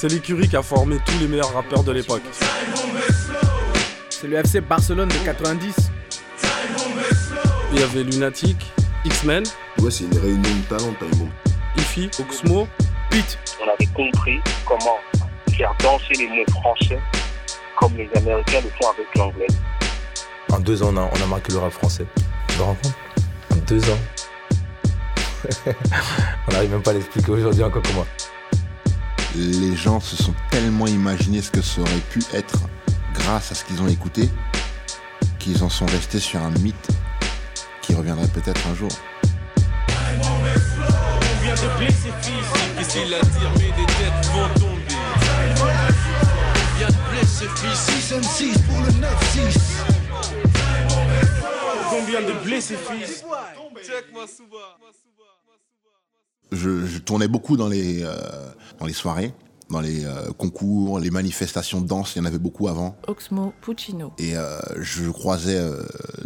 C'est l'écurie qui a formé tous les meilleurs rappeurs de l'époque. C'est le FC Barcelone de 90. Il y avait Lunatic, X-Men. Ouais, c'est une réunion de talent, Time Ifi, Oxmo, Pete. On avait compris comment faire danser les mots français comme les Américains le font avec l'anglais. En deux ans, on a, on a marqué le rap français. Tu te rends compte? En deux ans. on n'arrive même pas à l'expliquer aujourd'hui encore comment. Les gens se sont tellement imaginés ce que ça aurait pu être grâce à ce qu'ils ont écouté qu'ils en sont restés sur un mythe qui reviendrait peut-être un jour. Je, je tournais beaucoup dans les, euh, dans les soirées, dans les euh, concours, les manifestations de danse, il y en avait beaucoup avant. Oxmo Puccino. Et euh, je croisais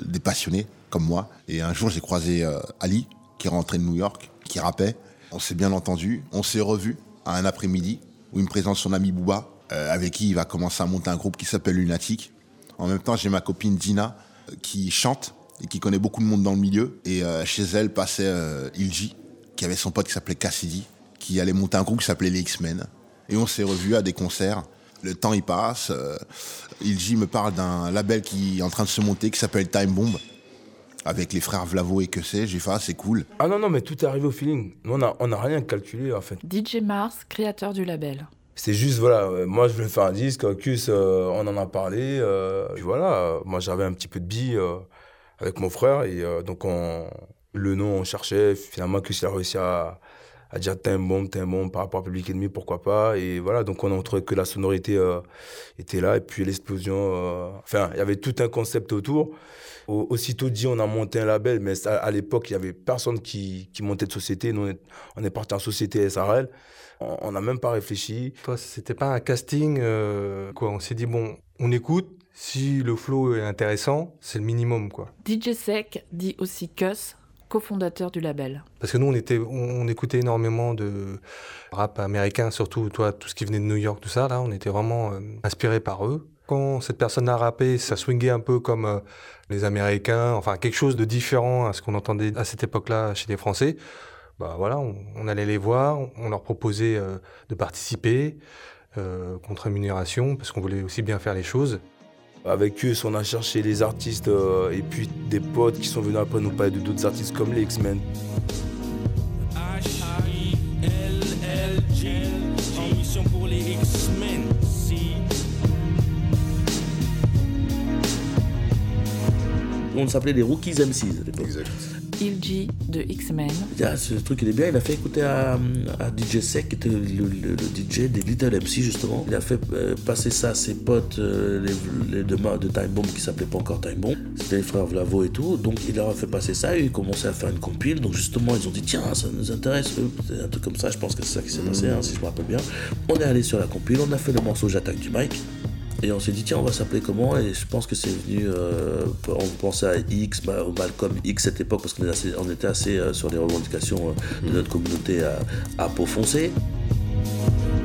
des passionnés comme moi. Et un jour, j'ai croisé Ali, qui est rentré de New York, qui rappait. On s'est bien entendu. On s'est revu à un après-midi où il me présente son ami Booba, avec qui il va commencer à monter un groupe qui s'appelle Lunatic. En même temps, j'ai ma copine Dina, qui chante et qui connaît beaucoup de monde dans le milieu. Et chez elle passait Ilji, qui avait son pote qui s'appelait Cassidy, qui allait monter un groupe qui s'appelait les X-Men. Et on s'est revus à des concerts. Le temps il passe. Euh, Ilji me parle d'un label qui est en train de se monter qui s'appelle Time Bomb. Avec les frères Vlavo et que c'est. J'ai fait, ah, c'est cool. Ah non, non, mais tout est arrivé au feeling. Nous, on n'a on a rien calculé en fait. DJ Mars, créateur du label. C'est juste, voilà, euh, moi je voulais faire un disque, Cus, euh, on en a parlé. euh, puis voilà, euh, moi j'avais un petit peu de billes euh, avec mon frère. Et euh, donc on, le nom, on cherchait. Finalement, il a réussi à, à dire Time Bomb, Time Bomb par rapport à Public Enemy, pourquoi pas. Et voilà, donc on a trouvé que la sonorité euh, était là. Et puis l'explosion, euh, enfin, il y avait tout un concept autour. Au- aussitôt dit, on a monté un label, mais ça, à l'époque, il y avait personne qui, qui montait de société. Nous, on est, on est parti en société SRL. On- On n'a même pas réfléchi. Toi, c'était pas un casting, euh, quoi. On s'est dit, bon, on écoute. Si le flow est intéressant, c'est le minimum, quoi. DJ Sec, dit aussi Cuss, cofondateur du label. Parce que nous, on, on, écoutait énormément de rap américain, surtout toi, tout ce qui venait de New York, tout ça. Là, on était vraiment euh, inspirés par eux. Quand cette personne a rappé, ça swingait un peu comme euh, les Américains, enfin quelque chose de différent à ce qu'on entendait à cette époque-là chez les Français. Bah voilà, on, on allait les voir, on leur proposait euh, de participer euh, contre rémunération, parce qu'on voulait aussi bien faire les choses. Avec eux, on a cherché les artistes euh, et puis des potes qui sont venus après nous parler de d'autres artistes comme les X-Men. On s'appelait les Rookies MCs à l'époque. De X-Men. Ah, ce truc il est bien, il a fait écouter à, DJ Sec, qui était le, DJ des Little MC justement. Il a fait euh, passer ça à ses potes, euh, les, les ma- de Time Bomb qui s'appelaient pas encore Time Bomb. C'était les frères Vlavo et tout. Donc il leur a fait passer ça et ils commençaient à faire une compile. Donc justement ils ont dit tiens ça nous intéresse, c'est un truc comme ça. Je pense que c'est ça qui s'est passé, hein, si je me rappelle bien. On est allé sur la compile, on a fait le morceau J'attaque du mic. Et on s'est dit, tiens, on va s'appeler comment? Et je pense que c'est venu. euh, on pensait à X, bah, au Malcolm X cette époque, parce qu'on était assez, on était assez euh, sur les revendications euh, de notre communauté à, à peau foncée.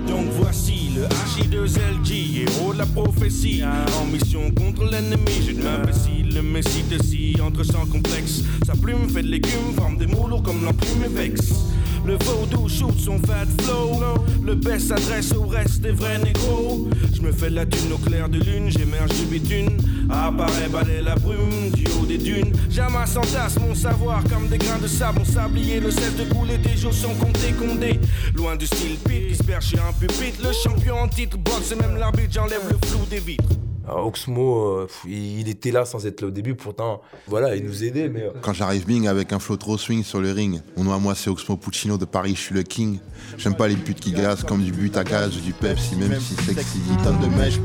Donc voici le H2LG, héros de la prophétie. En mission contre l'ennemi, je m'imbécile, le messie de si entre sans complexe. Sa plume fait de légumes, forme des mots lourds comme l'enclume et vexe. Le vaudou shoot son fat flow. Le best s'adresse au reste des vrais négros. Je me fais la thune au clair de lune, j'émerge du bitume. Apparaît balayer la brume du haut des dunes. J'amasse entasse mon savoir comme des grains de sable. Mon sablier, le cesse de couler, des jours sont comptés, condés. Loin du style pit qui chez un pupitre. Le champion en titre boxe et même l'arbitre, j'enlève le flou des vitres. Alors, Oxmo, euh, il était là sans être là au début, pourtant, voilà, il nous aidait, mais. euh, Quand j'arrive bing avec un flow trop swing sur le ring, mon nom à moi c'est Oxmo Puccino de Paris, je suis le king. J'aime pas les putes qui glacent comme du but à ou du Pepsi, même si sexy. 10 tonnes de mèche.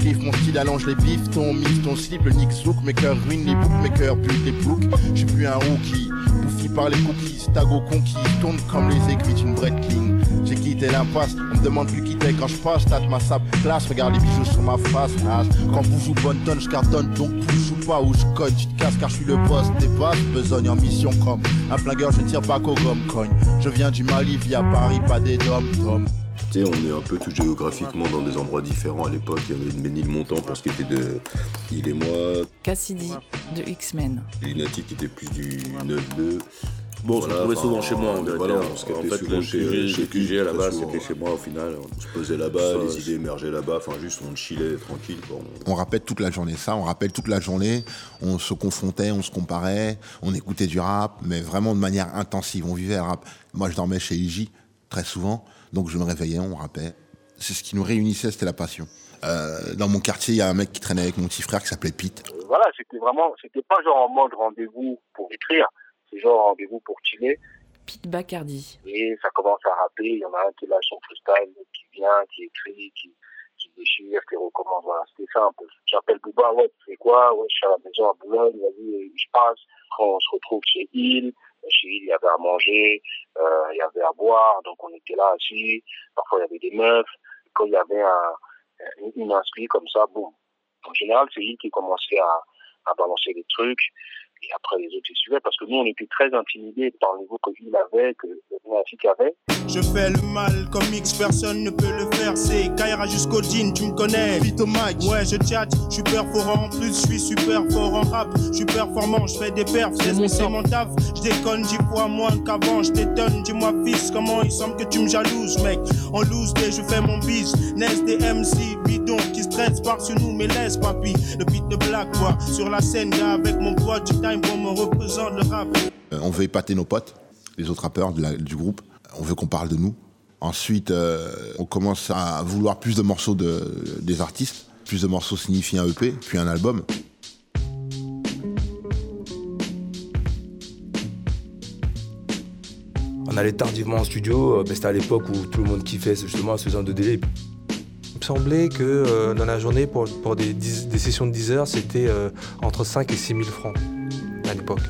Kiffe mon style, allonge les bifs, ton mif, ton slip, le nick zouk, mes cœurs ruinent les boucs, mes cœurs butent les boucs. J'suis plus un rookie, bouffi par les cookies, tago conquis, tourne comme les aiguilles d'une Breitling. J'ai quitté l'impasse, on me demande plus qui t'es quand je passe, tâte ma sable classe, regarde les bijoux sur ma face, nage. Quand vous jouez bonne tonne, je cartonne, donc vous joue pas où je cogne, tu te casses car je suis le boss des basses, besogne en mission comme un flingueur, je tire pas qu'au gomme cogne. Je viens du Mali via Paris, pas des dom tom. Tu sais, on est un peu tout géographiquement dans des endroits différents à l'époque. Il y avait Ménilmontant pour ce qui était de Il et moi. Cassidy de X-Men. Lunatic qui était plus du 9-2. Bon, on se retrouvait souvent chez moi, en vérité. Voilà, on parce se qu'en captait fait, souvent le chez, QG, chez QG à la base, souvent. c'était chez moi au final. On se posait là-bas, Ça, les c'est- idées émergeaient là-bas. Enfin, juste on chillait tranquille. quoi. On- On rappelle toute la journée ça, on rappelle toute la journée, on se confrontait, on se comparait, on écoutait du rap, mais vraiment de manière intensive, on vivait le rap. Moi je dormais chez IJ très souvent, donc je me réveillais, on rappait. C'est ce qui nous réunissait, c'était la passion. Euh, dans mon quartier, il y a un mec qui traînait avec mon petit frère qui s'appelait Pete. Voilà, c'était vraiment, c'était pas genre en mode rendez-vous pour écrire, c'est genre rendez-vous pour chiller. Pete Bacardi. Et ça commence à rapper, il y en a un qui lâche son freestyle, qui vient, qui écrit, qui, qui déchire, qui recommence. Voilà, c'était ça un peu. J'appelle Bouba, ouais, tu fais quoi? Ouais, je suis à la maison à Boulogne, vas-y, je passe. Après, on se retrouve chez Il. Chez Il, il y avait à manger, euh, il y avait à boire, donc on était là assis. Parfois, il y avait des meufs. Quand il y avait un, une, une inscrit comme ça, boum. En général, c'est Il qui commençait à, à balancer des trucs. Et après, les autres, suivaient parce que nous, on était très intimidés par le niveau que il avait, que le Lunatic avait. Je fais le mal comme X, personne ne peut le faire. C'est Kaira jusqu'au jean, tu me connais. Vite au mic. Ouais, je tchatche, je suis perforant. En plus, je suis super fort en rap. Je suis performant, je fais des perfs. C'est mon, c'est mon taf. Je déconne dix fois moins qu'avant. Je t'étonne, dis-moi, fils, comment il semble que tu me jalouses, mec. En loose je fais mon bis. Naissent des MC bidons qui stressent par-dessus nous, mais laisse, papy. Le beat de black, quoi. Sur la scène, gars, avec mon pote, du time pour me représente le rap. Euh, on veut épater nos potes, les autres rappeurs de la- du groupe. On veut qu'on parle de nous. Ensuite, euh, on commence à vouloir plus de morceaux de, des artistes. Plus de morceaux signifie un EP, puis un album. On allait tardivement en studio, euh, c'était à l'époque où tout le monde kiffait justement ce genre de délai. Il me semblait que euh, dans la journée, pour, des, sessions de 10 heures, c'était euh, entre 5 et 6 000 francs à l'époque.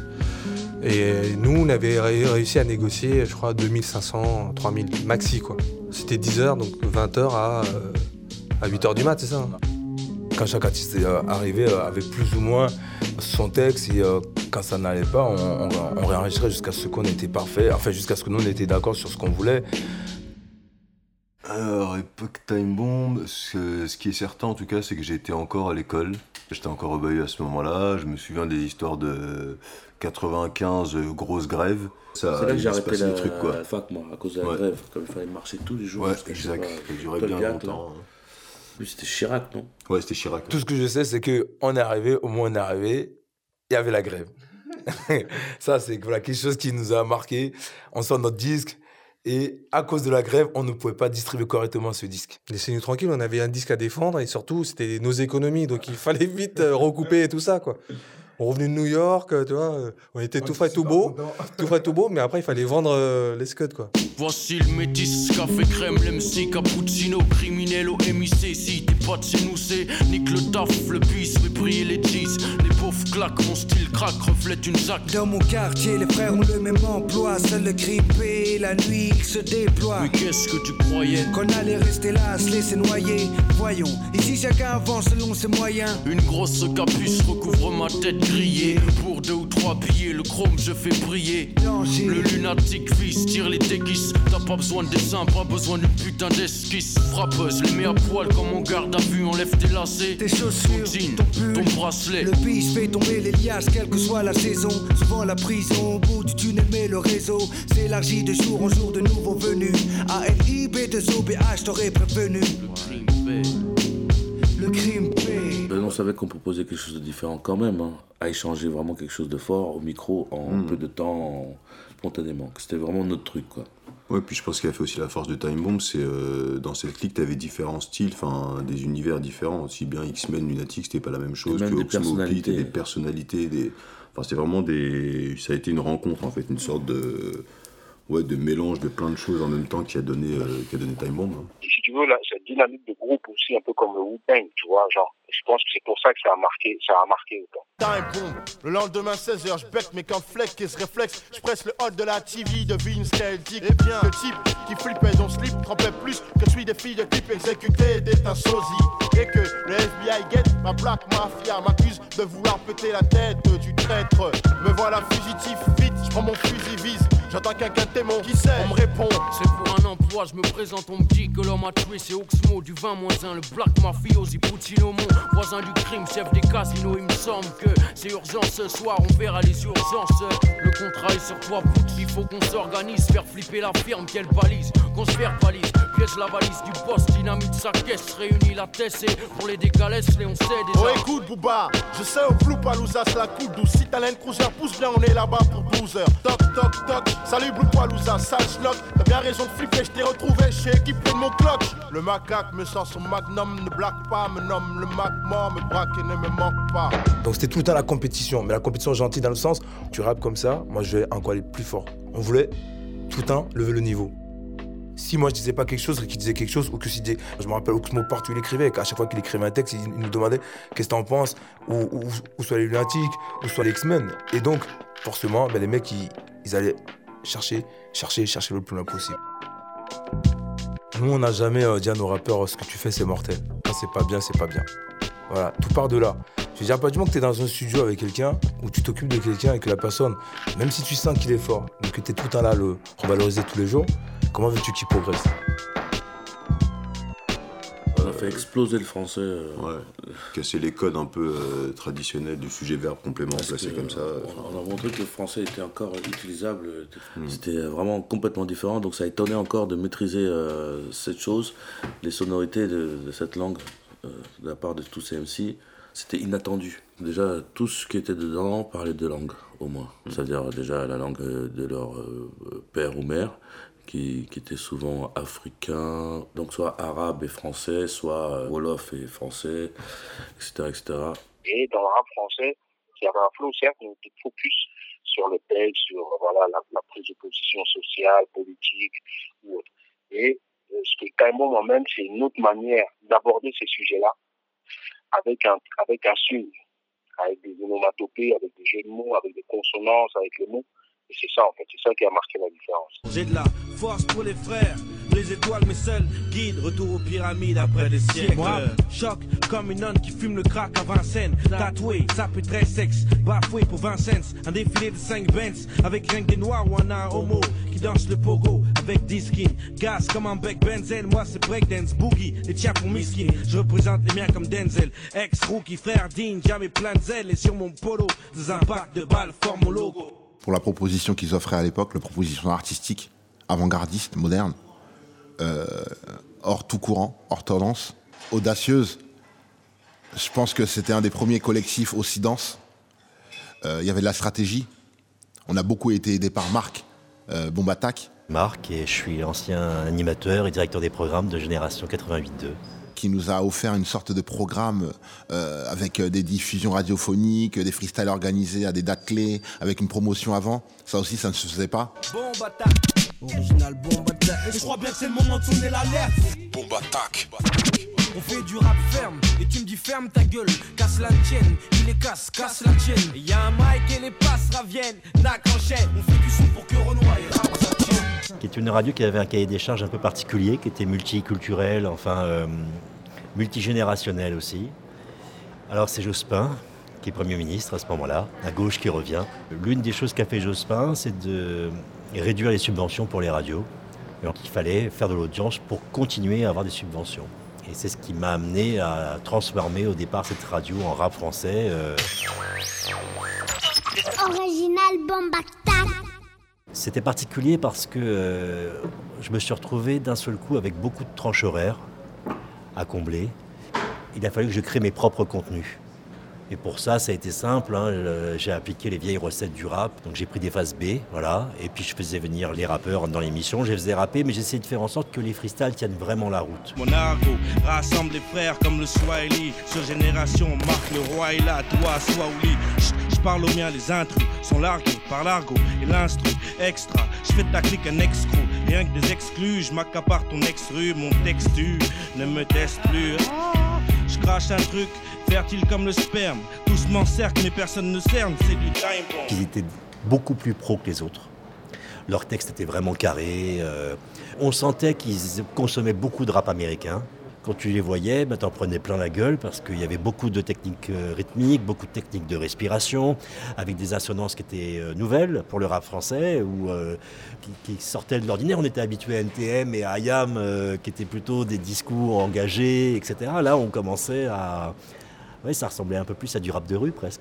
Et nous, on avait ré- réussi à négocier, je crois, 2500, 3000 maxi, quoi. C'était 10 heures, donc 20 heures à, euh, à 8 heures du mat, c'est ça hein? Quand chaque artiste euh, arrivait euh, avec plus ou moins son texte et euh, quand ça n'allait pas, on, on, on réenregistrait jusqu'à ce qu'on était parfait, enfin jusqu'à ce que nous on était d'accord sur ce qu'on voulait. Alors, époque Time Bomb, ce, ce qui est certain en tout cas, c'est que j'étais encore à l'école. J'étais encore au Bayeux à ce moment-là. Je me souviens des histoires de 95 euh, grosses grèves. Ça, C'est là que j'ai arrêté la, des trucs, quoi. la fac, moi, à cause de la Ouais. grève. Comme il fallait marcher tous les jours. Ouais, exact. Ça durait bien longtemps. hein. C'était Chirac, non Ouais, c'était Chirac. Tout ce que je sais, c'est qu'on est arrivé, au moins on est arrivé, il y avait la grève. ça, c'est voilà, quelque chose qui nous a marqué. On sort notre disque et à cause de la grève, on ne pouvait pas distribuer correctement ce disque. Laissez-nous tranquilles, on avait un disque à défendre et surtout, c'était nos économies, donc il fallait vite euh, recouper et tout ça, quoi. On revenait de New York, euh, tu vois, euh, on était tout frais, tout beau, tout frais, tout beau, mais après, il fallait vendre euh, les scuds, quoi. Voici le métis, café crème, l'MC, cappuccino, criminel au MIC. Si t'es pas de chez nous, c'est nique le taf, le bis, fait briller les cheese. Les mon style craque, reflète une zac. Dans mon quartier, les frères ont le même emploi. Seul le grippé, la nuit, il se déploie. Mais qu'est-ce que tu croyais? Qu'on allait rester là, se laisser noyer. Voyons, ici chacun avance selon ses moyens. Une grosse capuce recouvre ma tête grillée. Pour deux ou trois billets, le chrome je fais briller. Le lunatique fils tire les déguises. T'as pas besoin de dessin, pas besoin d'une putain d'esquisse. Frappeuse, les mets à poil comme on garde à vue, enlève tes lacets. Tes chaussures, ton jean, ton pull. ton bracelet. Le bis fait tomber les liasses, quelle que soit la saison. Souvent la prison, au bout du tunnel, mais le réseau s'élargit de jour en jour de nouveaux venus. ALIB de OBH t'aurais prévenu. Le crime paie. Ben, on savait qu'on proposait quelque chose de différent quand même, hein, à échanger vraiment quelque chose de fort au micro en Mm. peu de temps, en- spontanément. C'était vraiment notre truc, quoi. Ouais, puis je pense qu'il a fait aussi la force de Time Bomb, c'est euh, dans cette clique, t'avais différents styles, enfin des univers différents, aussi bien X-Men, Lunatic, c'était pas la même chose que Oxmo, des personnalités, des... Enfin, c'était vraiment des... Ça a été une rencontre, en fait, une sorte de... Ouais, de mélange de plein de choses en même temps qui a donné, euh, qui a donné Time Bomb. hein. Si tu veux, là, cette dynamique de groupe aussi, un peu comme le Wu-Tang, tu vois, genre, je pense que c'est pour ça que ça a marqué, ça a marqué autant. Time bomb. Le lendemain 16h, je bec mes cornflakes qui se réflexe. Je presse le hot de la TV de Vince Celtic. Et bien, le type qui flippait son slip trempait plus que celui des filles de type exécuté d'être un sosie. Et que le FBI guette ma black mafia m'accuse de vouloir péter la tête du traître. Me voilà fugitif, vite, je prends mon fusil vise. J'entends quelqu'un témoin qui sait, on me répond. C'est pour un 3, je me présente, on me dit que l'homme a tué, c'est Oxmo du 20 1, le Black Mafiosi Puccino, mon voisin du crime, chef des casinos. Il me semble que c'est urgent ce soir, on verra les urgences. Le contrat est sur toi, putsch, il faut qu'on s'organise, faire flipper la firme, qu'elle balise, qu'on se verbalise, piège la valise du poste, dynamite sa caisse, réunit la tête et pour les décalés, les on sait déjà. Oh écoute Bouba, je sais au flou Palouza, la coupe douce. Si t'as cruiser, pousse bien, on est là-bas pour 12 heures. Toc toc toc, salut Blue Palouza, sale schnock. T'as bien raison de flipper, je t'ai retrouvé, chez équipé de mon clock. Le macaque me sent son magnum, ne blague pas, me nomme le mac mort, me braque et ne me manque pas. Donc c'était tout le temps la compétition, mais la compétition gentille dans le sens, tu rappes comme ça, moi je vais encore aller plus fort. On voulait tout le temps lever le niveau. Si moi je disais pas quelque chose, qu'il disait quelque chose, ou que si je me rappelle Oxmo partout il écrivait, qu'à chaque fois qu'il écrivait un texte, il, nous demandait qu'est-ce que t'en penses, ou, soit les lunatiques, ou soit les X-Men. Et donc, forcément, ben, les mecs, ils, allaient chercher, chercher, chercher le plus loin possible. Nous, on n'a jamais euh, dit à nos rappeurs, ce que tu fais, c'est mortel. c'est pas bien, c'est pas bien. Voilà, tout part de là. Je veux dire, pas du moment que tu es dans un studio avec quelqu'un, où tu t'occupes de quelqu'un et que la personne, même si tu sens qu'il est fort, mais que tu es tout le temps là à le revaloriser tous les jours, comment veux-tu qu'il progresse On a fait exploser le français. Euh. Ouais, casser les codes un peu euh, traditionnels du sujet verbe complément placé comme ça. On a montré que le français était encore utilisable, hmm. c'était vraiment complètement différent, donc ça étonnait encore de maîtriser euh, cette chose, les sonorités de, de cette langue de la part de tous ces MC c'était inattendu. Déjà, tout ce qui était dedans parlait deux langues, au moins. Mm. C'est-à-dire déjà la langue de leur père ou mère, qui, qui, était souvent africain, donc soit arabe et français, soit euh, wolof et français, etc., etc. Et dans le rap français, il y avait un flot, certes, mais qui focus sur le texte, sur voilà, la, prise de position sociale, politique ou autre. Et euh, ce qui est moi-même, c'est une autre manière d'aborder ces sujets-là avec un, avec un swing, avec des onomatopées, avec des jeux de mots, avec des consonances, avec les mots. Et c'est ça, en fait, c'est ça qui a marqué la différence. J'ai de la force pour les frères, les étoiles, mes seuls guides, retour aux pyramides après des siècles. Moi, choc comme une nonne qui fume le crack à Vincennes. Tatoué, ça peut très sexe, bafoué pour Vincennes. Un défilé de 5 Benz, avec rien que des noirs ou un homo qui danse le pogo avec 10 skins. Gaz comme un bec Benzel, moi c'est breakdance, boogie, les tiens pour miskin. Je représente les miens comme Denzel, ex-rookie, frère digne, jamais plein de zèle. Et sur mon polo, des impacts de balles forment mon logo pour la proposition qu'ils offraient à l'époque, la proposition artistique, avant-gardiste, moderne, euh, hors tout courant, hors tendance, audacieuse. Je pense que c'était un des premiers collectifs aussi denses. Euh, il y avait de la stratégie. On a beaucoup été aidé par Marc, euh. Marc, et je suis ancien animateur et directeur des programmes de Génération 88-2 qui nous a offert une sorte de programme euh, avec des diffusions radiophoniques, des freestyles organisés à des dates clés, avec une promotion avant. Ça aussi, ça ne se faisait pas. Original bombe attaque. je crois bien que c'est le moment de sonner l'alerte. Bombe attaque. On fait du rap ferme, et tu me dis ferme ta gueule, casse la tienne, il les casse, casse la tienne. Y a un mic et les passes raviennent, nac enchaîne, on fait du son pour que Renoir qui est une radio qui avait un cahier des charges un peu particulier, qui était multiculturel, enfin euh, multigénérationnel aussi. Alors c'est Jospin qui est Premier ministre à ce moment-là, à gauche qui revient. L'une des choses qu'a fait Jospin, c'est de réduire les subventions pour les radios. Donc il fallait faire de l'audience pour continuer à avoir des subventions. Et c'est ce qui m'a amené à transformer au départ cette radio en rap français. Euh. Original c'était particulier parce que euh, je me suis retrouvé d'un seul coup avec beaucoup de tranches horaires à combler. Il a fallu que je crée mes propres contenus. Et pour ça, ça a été simple. Hein. J'ai appliqué les vieilles recettes du rap. Donc j'ai pris des phases B, voilà. Et puis je faisais venir les rappeurs dans l'émission. Je les faisais rapper, mais j'essayais de faire en sorte que les freestyles tiennent vraiment la route. Mon argot rassemble les frères comme le Swahili. Sur génération, marque le roi et là, toi, Swahili. Parle aux miens, les intrus sont largués par l'argot et l'instru extra. Je fais ta clique un excro, rien que des exclus. Je m'accapare ton ex-rue, mon textu ne me teste plus. Je crache un truc, fertile comme le sperme. Tous m'encerclent, mais personne ne cerne, c'est du time bomb. Ils étaient beaucoup plus pro que les autres. Leur texte était vraiment carré. Euh, on sentait qu'ils consommaient beaucoup de rap américain. Quand tu les voyais, ben, t'en prenais plein la gueule parce qu'il y avait beaucoup de techniques euh, rythmiques, beaucoup de techniques de respiration, avec des assonances qui étaient euh, nouvelles pour le rap français ou euh, qui, sortaient de l'ordinaire. On était habitué à NTM et à IAM qui étaient plutôt des discours engagés, etc. Là, on commençait à. Oui, ça ressemblait un peu plus à du rap de rue presque.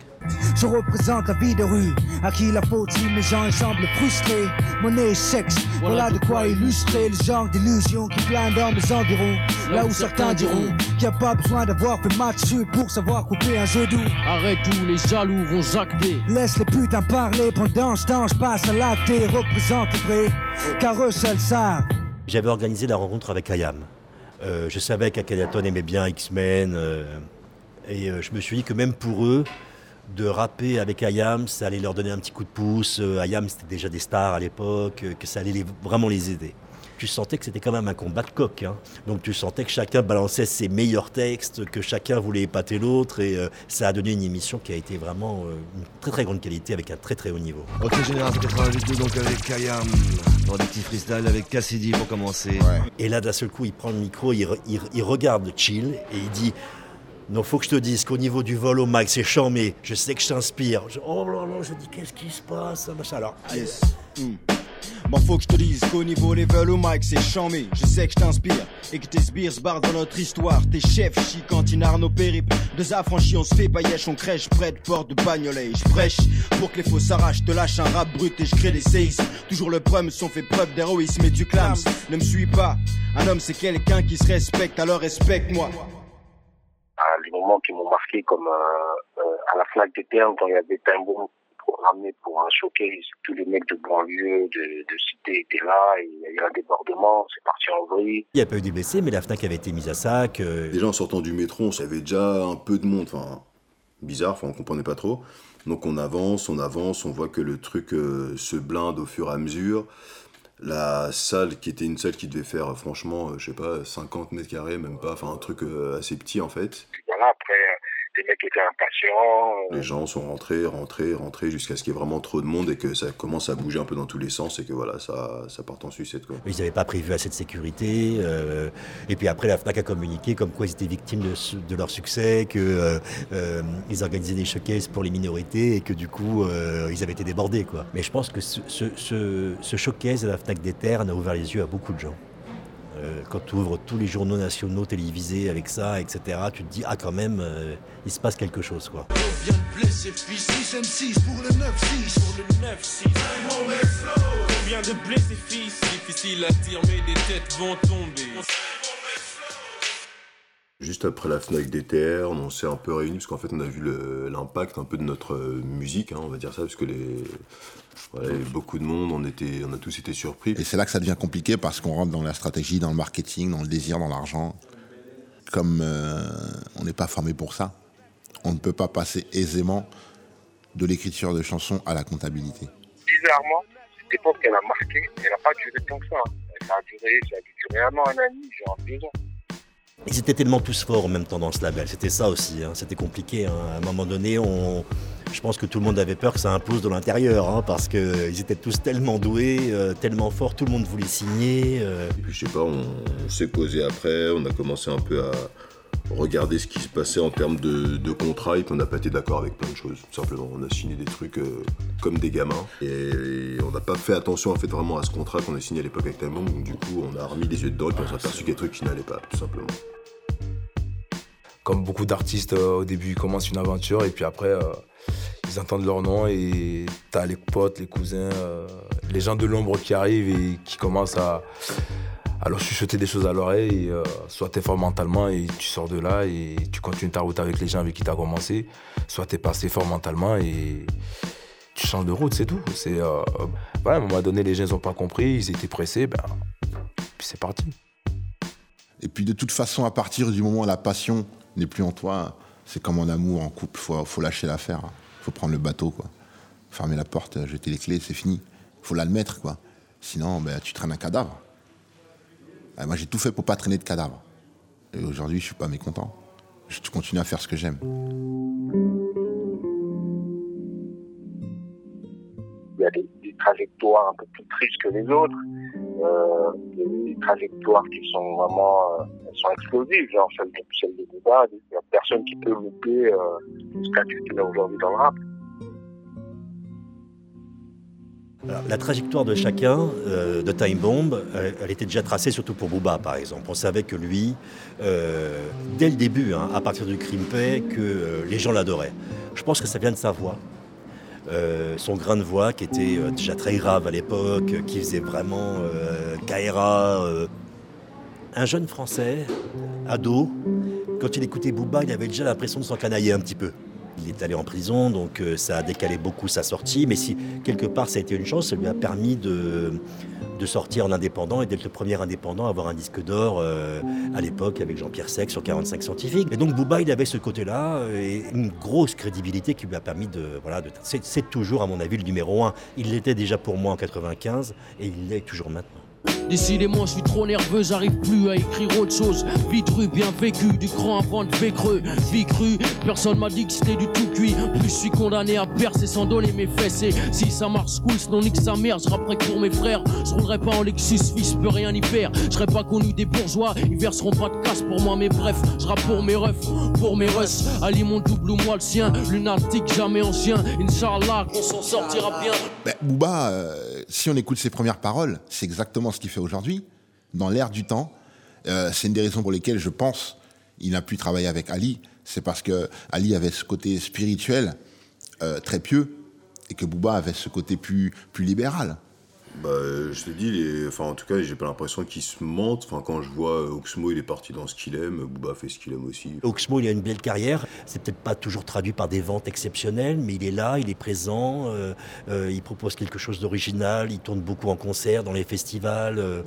Je représente la vie de rue, à qui la faute si mes gens semblent frustrés. Monnaie et sexe, voilà de quoi illustrer le genre d'illusion qui plane dans mes environs. Là où certains diront qu'il n'y a pas besoin d'avoir fait match pour savoir couper un jeu doux. Arrête où les jaloux vont jacter. Laisse les putains parler pendant ce temps, je passe à l'acte et représente le vrai. Car eux seuls savent. J'avais organisé la rencontre avec Ayam. Euh, je savais qu'Akhenaton aimait bien X-Men. euh, et euh, je me suis dit que même pour eux, de rapper avec Ayam, ça allait leur donner un petit coup de pouce. Euh, Ayam, c'était déjà des stars à l'époque, euh, que ça allait les- vraiment les aider. Tu sentais que c'était quand même un combat de coq. hein. Donc tu sentais que chacun balançait ses meilleurs textes, que chacun voulait épater l'autre. Et euh, ça a donné une émission qui a été vraiment euh, une très très grande qualité avec un très très haut niveau. Ok, Génération 88 donc avec Kayam. Dans des petits freestyles avec Cassidy pour commencer. Et là, d'un seul coup, il prend le micro, il, re- il- il regarde Chill et il dit Non, faut que je te dise qu'au niveau du vol au mic, c'est charmé. Je sais que je t'inspire. Oh là là, je dis Qu'est-ce qui se passe. Alors, Yes. Hmm. Bon, faut que je te dise qu'au niveau level au mic, c'est chambé. Je sais que je t'inspire et que tes sbires se barrent dans notre histoire. Tes chefs, chicantine, Arnaud Périple. Deux affranchis, on se fait paillèche, on crèche près de porte de bagnolet. Je prêche pour que les faux s'arrachent. Te lâche un rap brut et je crée des séismes. Toujours le prum, son fait preuve d'héroïsme et tu clames. Ne me suis pas. Un homme, c'est quelqu'un qui se respecte, alors respecte-moi. À les moments qui m'ont marqué comme euh, euh, à la flaque des termes quand il y avait Timbo programmé pour un showcase. Tous les mecs de banlieue, de, de cité étaient là, et il y a eu un débordement, c'est parti en vrille. il n'y a pas eu des blessés, mais la Fnac avait été mise à sac. euh, Déjà en sortant du métro, on savait déjà un peu de monde, enfin bizarre, enfin on comprenait pas trop. Donc on avance, on avance, on voit que le truc euh, se blinde au fur et à mesure. La salle qui était une salle qui devait faire euh, franchement, euh, je sais pas, 50 mètres carrés, même pas, enfin un truc euh, assez petit en fait. Les mecs étaient impatients. euh, Les gens sont rentrés, rentrés, rentrés jusqu'à ce qu'il y ait vraiment trop de monde et que ça commence à bouger un peu dans tous les sens et que voilà, ça, ça part en sucette quoi. Ils n'avaient pas prévu assez de sécurité. euh, et puis après, la FNAC a communiqué comme quoi ils étaient victimes de, leur succès, qu'ils organisaient des showcases pour les minorités et que du coup, euh, ils avaient été débordés. Quoi. Mais je pense que ce, ce, ce- ce showcase à la FNAC des Terres a ouvert les yeux à beaucoup de gens. Euh, quand tu ouvres tous les journaux nationaux télévisés avec ça, etc., tu te dis, ah quand même, euh, il se passe quelque chose. Quoi. vient de blesser fils 6 M6 pour le 9-6 Pour le 9-6 On vient de blesser fils Difficile à dire mais des têtes vont tomber Juste après la Fnac DTR, on s'est un peu réunis parce qu'en fait on a vu l'impact un peu de notre euh, musique, hein, on va dire ça, parce que les, voilà, il y avait beaucoup de monde, on, était, on a tous été surpris. Et c'est là que ça devient compliqué parce qu'on rentre dans la stratégie, dans le marketing, dans le désir, dans l'argent. Comme euh, on n'est pas formé pour ça, on ne peut pas passer aisément de l'écriture de chansons à la comptabilité. Bizarrement, cette époque, elle a marqué, elle n'a pas duré tant que ça. Ça a duré, ça a durer un an, un an et demi, genre deux ans. Ils étaient tellement tous forts en même temps dans ce label. C'était ça aussi. hein. C'était compliqué. hein. À un moment donné, on... je pense que tout le monde avait peur que ça implose de l'intérieur. hein, parce qu'ils étaient tous tellement doués, euh, tellement forts. Tout le monde voulait signer. euh. Et puis je sais pas, on, on s'est posé après, on a commencé un peu à regarder ce qui se passait en termes de, contrats et puis on n'a pas été d'accord avec plein de choses. Tout simplement, on a signé des trucs euh, comme des gamins et, on n'a pas fait attention en fait vraiment à ce contrat qu'on a signé à l'époque avec Timon. Donc du coup, on a remis les yeux dedans et on s'est aperçu qu'il y a des trucs qui n'allaient pas, tout simplement. Comme beaucoup d'artistes, euh, au début, ils commencent une aventure et puis après, euh, ils entendent leur nom et t'as les potes, les cousins, les gens de l'ombre qui arrivent et qui commencent à, leur chuchoter des choses à l'oreille. euh, soit t'es fort mentalement et tu sors de là et tu continues ta route avec les gens avec qui t'as commencé. Soit t'es passé fort mentalement et tu changes de route, c'est tout. C'est, euh, voilà, à un moment donné, les gens n'ont pas compris, ils étaient pressés, ben, puis c'est parti. Et puis de toute façon, à partir du moment où la passion n'est plus en toi, c'est comme en amour, en couple, faut, faut lâcher l'affaire. Faut prendre le bateau, quoi. Fermer la porte, jeter les clés, c'est fini. Faut l'admettre, quoi. Sinon, ben, tu traînes un cadavre. Ah, moi, j'ai tout fait pour pas traîner de cadavre. Et aujourd'hui, je suis pas mécontent. Je continue à faire ce que j'aime. Il y a des, des, trajectoires un peu plus tristes que les autres, euh, des, des, trajectoires qui sont vraiment euh, sont explosives, genre celle de, celle. Il n'y a personne qui peut louper euh, le statut qu'il a aujourd'hui dans le rap. La trajectoire de chacun euh, de Time Bomb, elle, elle, était déjà tracée surtout pour Booba par exemple. On savait que lui, euh, dès le début, hein, à partir du Crime Pay, que euh, les gens l'adoraient. Je pense que ça vient de sa voix. Euh, son grain de voix qui était euh, déjà très grave à l'époque, qui faisait vraiment Kaira. un jeune français, ado, quand il écoutait Booba, il avait déjà l'impression de s'encanailler un petit peu. Il est allé en prison, donc euh, ça a décalé beaucoup sa sortie. Mais si quelque part ça a été une chance, ça lui a permis de, sortir en indépendant et d'être le premier indépendant à avoir un disque d'or euh, à l'époque avec Jean-Pierre Sec sur 45 scientifiques. Et donc Booba, il avait ce côté-là euh, et une grosse crédibilité qui lui a permis de. Voilà, c'est toujours, à mon avis, le numéro un. Il l'était déjà pour moi en 95 et il l'est toujours maintenant. Décidément, je suis trop nerveux, j'arrive plus à écrire autre chose. Vie rue, bien vécu, du grand avant de creux. Vie crue, personne m'a dit que c'était du tout cuit. Plus je suis condamné à percer sans donner mes fesses. Et si ça marche cool, sinon nique sa mère, je rapperai pour mes frères. Je roulerai pas en Lexus, fils, peux rien y faire. Je serai pas connu des bourgeois, ils verseront pas de casse pour moi, mais bref, je rappe pour mes refs, pour mes russes. Ali mon double ou moi le sien, lunatique, jamais ancien. Inch'Allah, qu'on s'en sortira bien. Ben, Booba, euh, si on écoute ses premières paroles, c'est exactement ce qu'il fait aujourd'hui, dans l'air du temps. Euh, c'est une des raisons pour lesquelles je pense il n'a pu travailler avec Ali. C'est parce que Ali avait ce côté spirituel euh, très pieux et que Booba avait ce côté plus, plus libéral. Bah, je te dis, les... enfin, en tout cas, j'ai pas l'impression qu'il se mente. Enfin, quand je vois Oxmo, il est parti dans ce qu'il aime, Booba fait ce qu'il aime aussi. Oxmo, il a une belle carrière. C'est peut-être pas toujours traduit par des ventes exceptionnelles, mais il est là, il est présent. Euh, euh, il propose quelque chose d'original. Il tourne beaucoup en concert, dans les festivals. Euh.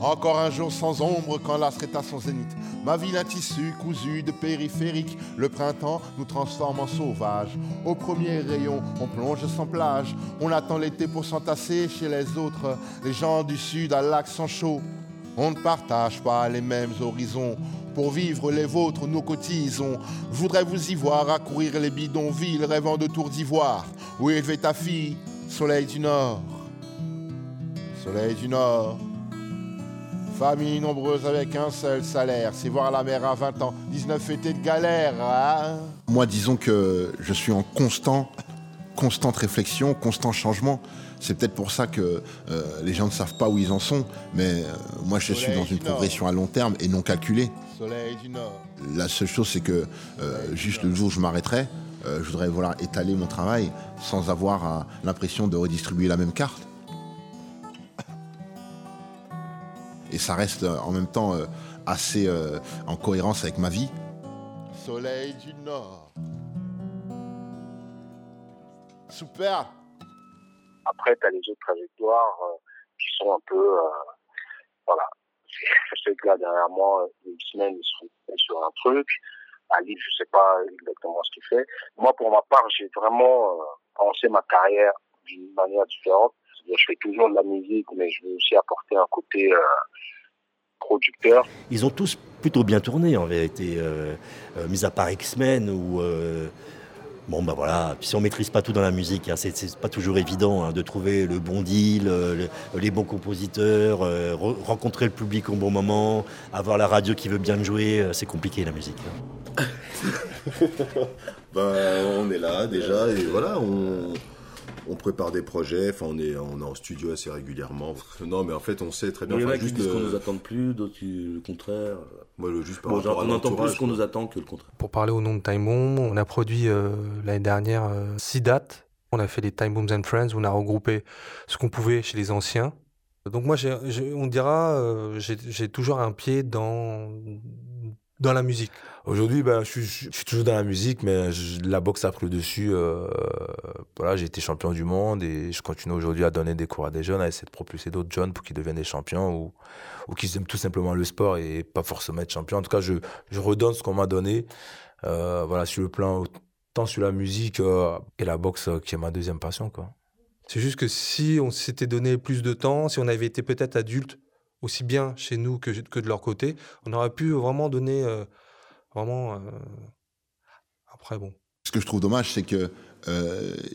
Encore un jour sans ombre quand l'astre est à son zénith. Ma ville un tissu cousu de périphérique. Le printemps nous transforme en sauvages. Au premier rayon, on plonge sans plage. On attend l'été pour s'entasser chez les autres. Les gens du sud à l'accent chaud. On ne partage pas les mêmes horizons. Pour vivre les vôtres, nous cotisons. Voudrais vous y voir accourir les bidonvilles, rêvant de tours d'ivoire. Où élever ta fille, soleil du nord. Soleil du nord. Famille nombreuse avec un seul salaire, c'est voir la mer à 20 ans, 19 étés de galère. Hein Moi, disons que je suis en constant, constante réflexion, constant changement. C'est peut-être pour ça que euh, les gens ne savent pas où ils en sont, mais euh, moi, je suis dans une progression à long terme et non calculée. Soleil du Nord. La seule chose, c'est que euh, juste le jour où je m'arrêterai, je voudrais voilà, étaler mon travail sans avoir l'impression de redistribuer la même carte. Et ça reste en même temps euh, assez euh, en cohérence avec ma vie. Soleil du Nord. Super. Après, tu as les autres trajectoires euh, qui sont un peu. voilà. Je sais que là, derrière moi, une semaine, ils sont sur un truc. Ali, je sais pas exactement ce qu'il fait. Moi, pour ma part, j'ai vraiment pensé ma carrière d'une manière différente. Je fais toujours de la musique, mais je veux aussi apporter un côté producteurs. Ils ont tous plutôt bien tourné en vérité, euh, euh, mis à part X-Men ou. Euh, bon ben voilà, puis si on maîtrise pas tout dans la musique, hein, c'est pas toujours évident hein, de trouver le bon deal, le, les bons compositeurs, rencontrer le public au bon moment, avoir la radio qui veut bien jouer, c'est compliqué la musique. Hein. ben, on est là déjà et voilà, on, on prépare des projets, enfin on est, on est en studio assez régulièrement. Non mais en fait on sait très bien. Il y en a qui disent qu'on nous attend plus, d'autres le contraire. Moi le juste par bon, genre, on entend plus qu'on nous attend que le contraire. Pour parler au nom de Time Bomb, on a produit euh, l'année dernière euh, six dates. On a fait des Time Bombs and Friends où on a regroupé ce qu'on pouvait chez les anciens. Donc moi, on dira, euh, j'ai toujours un pied dans dans la musique Aujourd'hui, ben, je, suis, je, suis, toujours dans la musique, mais je, la boxe a pris le dessus. Euh, voilà, j'ai été champion du monde et je continue aujourd'hui à donner des cours à des jeunes, à essayer de propulser d'autres jeunes pour qu'ils deviennent des champions ou, ou qu'ils aiment tout simplement le sport et pas forcément être champion. En tout cas, je, je redonne ce qu'on m'a donné. Euh, voilà, sur le plan, tant sur la musique euh, et la boxe euh, qui est ma deuxième passion. Quoi. C'est juste que si on s'était donné plus de temps, si on avait été peut-être adulte aussi bien chez nous que, de leur côté. On aurait pu vraiment donner euh, vraiment. euh, Après, bon. Ce que je trouve dommage, c'est qu'il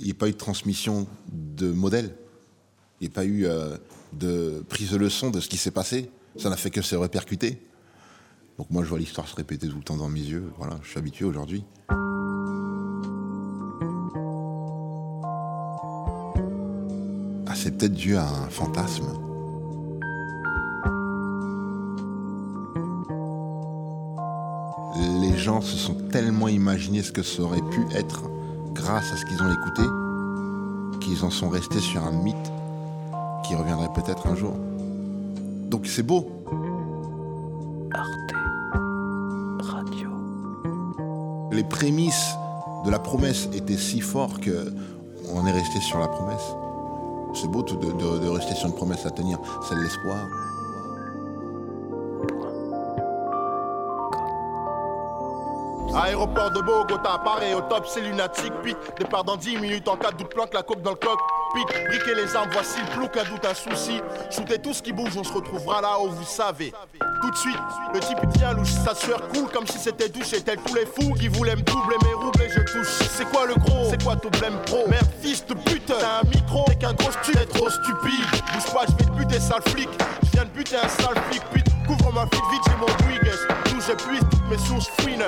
n'y ait pas eu de transmission de modèle. Il n'y a pas eu euh, de prise de leçon de ce qui s'est passé. Ça n'a fait que se répercuter. Donc moi, je vois l'histoire se répéter tout le temps dans mes yeux. Voilà, je suis habitué aujourd'hui. Ah, c'est peut-être dû à un fantasme. Gens se sont tellement imaginés ce que ça aurait pu être grâce à ce qu'ils ont écouté qu'ils en sont restés sur un mythe qui reviendrait peut-être un jour. Donc c'est beau. Les prémices de la promesse étaient si forts que on est resté sur la promesse. C'est beau de, de- de rester sur une promesse à tenir, c'est de l'espoir. Aéroport de Bogota, Paris au top, c'est lunatique. Pit, départ dans 10 minutes en cas de doute, planque la coque dans le coq. Pit, briquer les armes, voici le plouc, un doute, un souci. Shootez tout ce qui bouge, on se retrouvera là où vous savez. Tout de suite, le type tient louche, sa sueur coule comme si c'était douche. tel tous les fous qui voulaient me doubler mes roubles et je touche. C'est quoi le gros? C'est quoi ton blême pro? Merde, fils de pute, t'as un micro, t'es qu'un gros stu, t'es trop stupide. Bouge pas, je vais te buter, sale flic. Je viens de buter un sale flic, pute. Couvre ma fille vite, j'ai mon Bouygues. D'où j'épuise toutes mes sources fouines.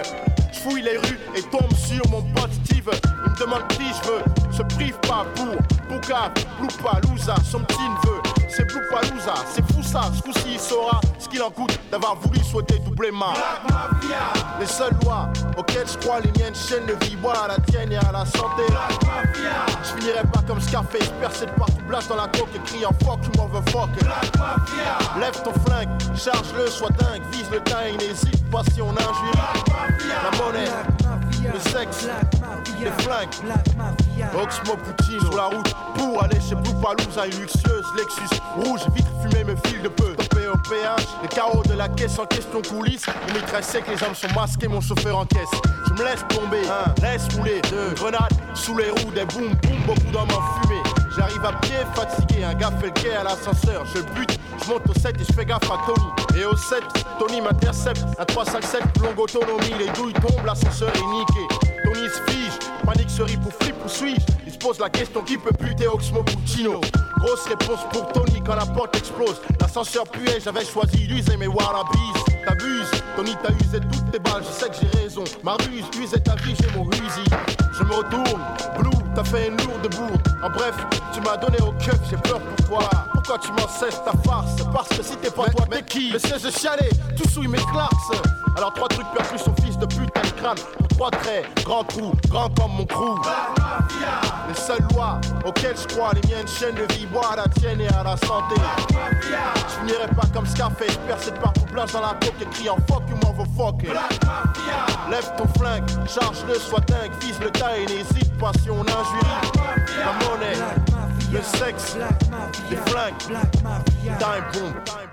Je fouille les rues et tombe sur mon pote Steve. Il me demande qui je veux, se prive pas pour Pouka, Loupa, Louza, son petit neveu. C'est Louza, c'est fou ça, ce coup-ci il saura ce qu'il en coûte d'avoir voulu souhaiter doubler ma Les seules lois auxquelles je crois, les miennes chaînes de vie, bois à la tienne et à la santé. Pas comme Scarface, percé de partout, blast dans la coque et criant fuck, you motherfucker. Lève ton flingue, charge-le, sois dingue, vise le et n'hésite pas si on injure. La monnaie, le sexe, les flingues. Oxmo Poutine sur la route pour aller chez Blue Palouza, une luxueuse Lexus rouge, vitre fumée, me file de peu. Topé au péage, les carreaux de la caisse en question coulisse. On mitraille sec, les hommes sont masqués, mon chauffeur en caisse. Je me laisse tomber, un, laisse rouler, deux, grenades sous les roues, des boum boum, beaucoup d'hommes en fumée. J'arrive à pied, fatigué, un gars fait le quai à l'ascenseur. Je bute, je monte au 7 et je fais gaffe à Tony. Et au 7, Tony m'intercepte, un 357, longue autonomie, les douilles tombent, l'ascenseur est niqué. Tony se fige, panique se rip ou flip ou suis-je? Il se pose la question qui peut buter Oxmo Puccino? Grosse réponse pour Tony quand la porte explose. L'ascenseur puait, j'avais choisi d'user mes wallabies T'abuses, Tony t'as usé toutes tes balles, je sais que j'ai raison. Ma ruse, usé ta vie, j'ai mon rusi Je me retourne, Blue, t'as fait une lourde bourde. En bref, tu m'as donné au keuf, j'ai peur pour toi. Pourquoi tu m'en cesses ta farce? Parce que si t'es pas toi, t'es qui? Mais c'est je chialais, tout souille mes clarks Alors trois trucs perçus son fils de putain de crâne. Pour trois traits, grand trou, grand comme mon crew. Les seules lois auxquelles je crois, les miennes chaînes de vie, bois à la tienne et à la santé. Je finirai pas comme Scarface, percé de partout, blanche dans la coque et criant fuck you motherfucker Lève ton flingue, charge-le, sois dingue, vise le tas et n'hésite pas si on injurie La monnaie, le sexe, les flingues, time bomb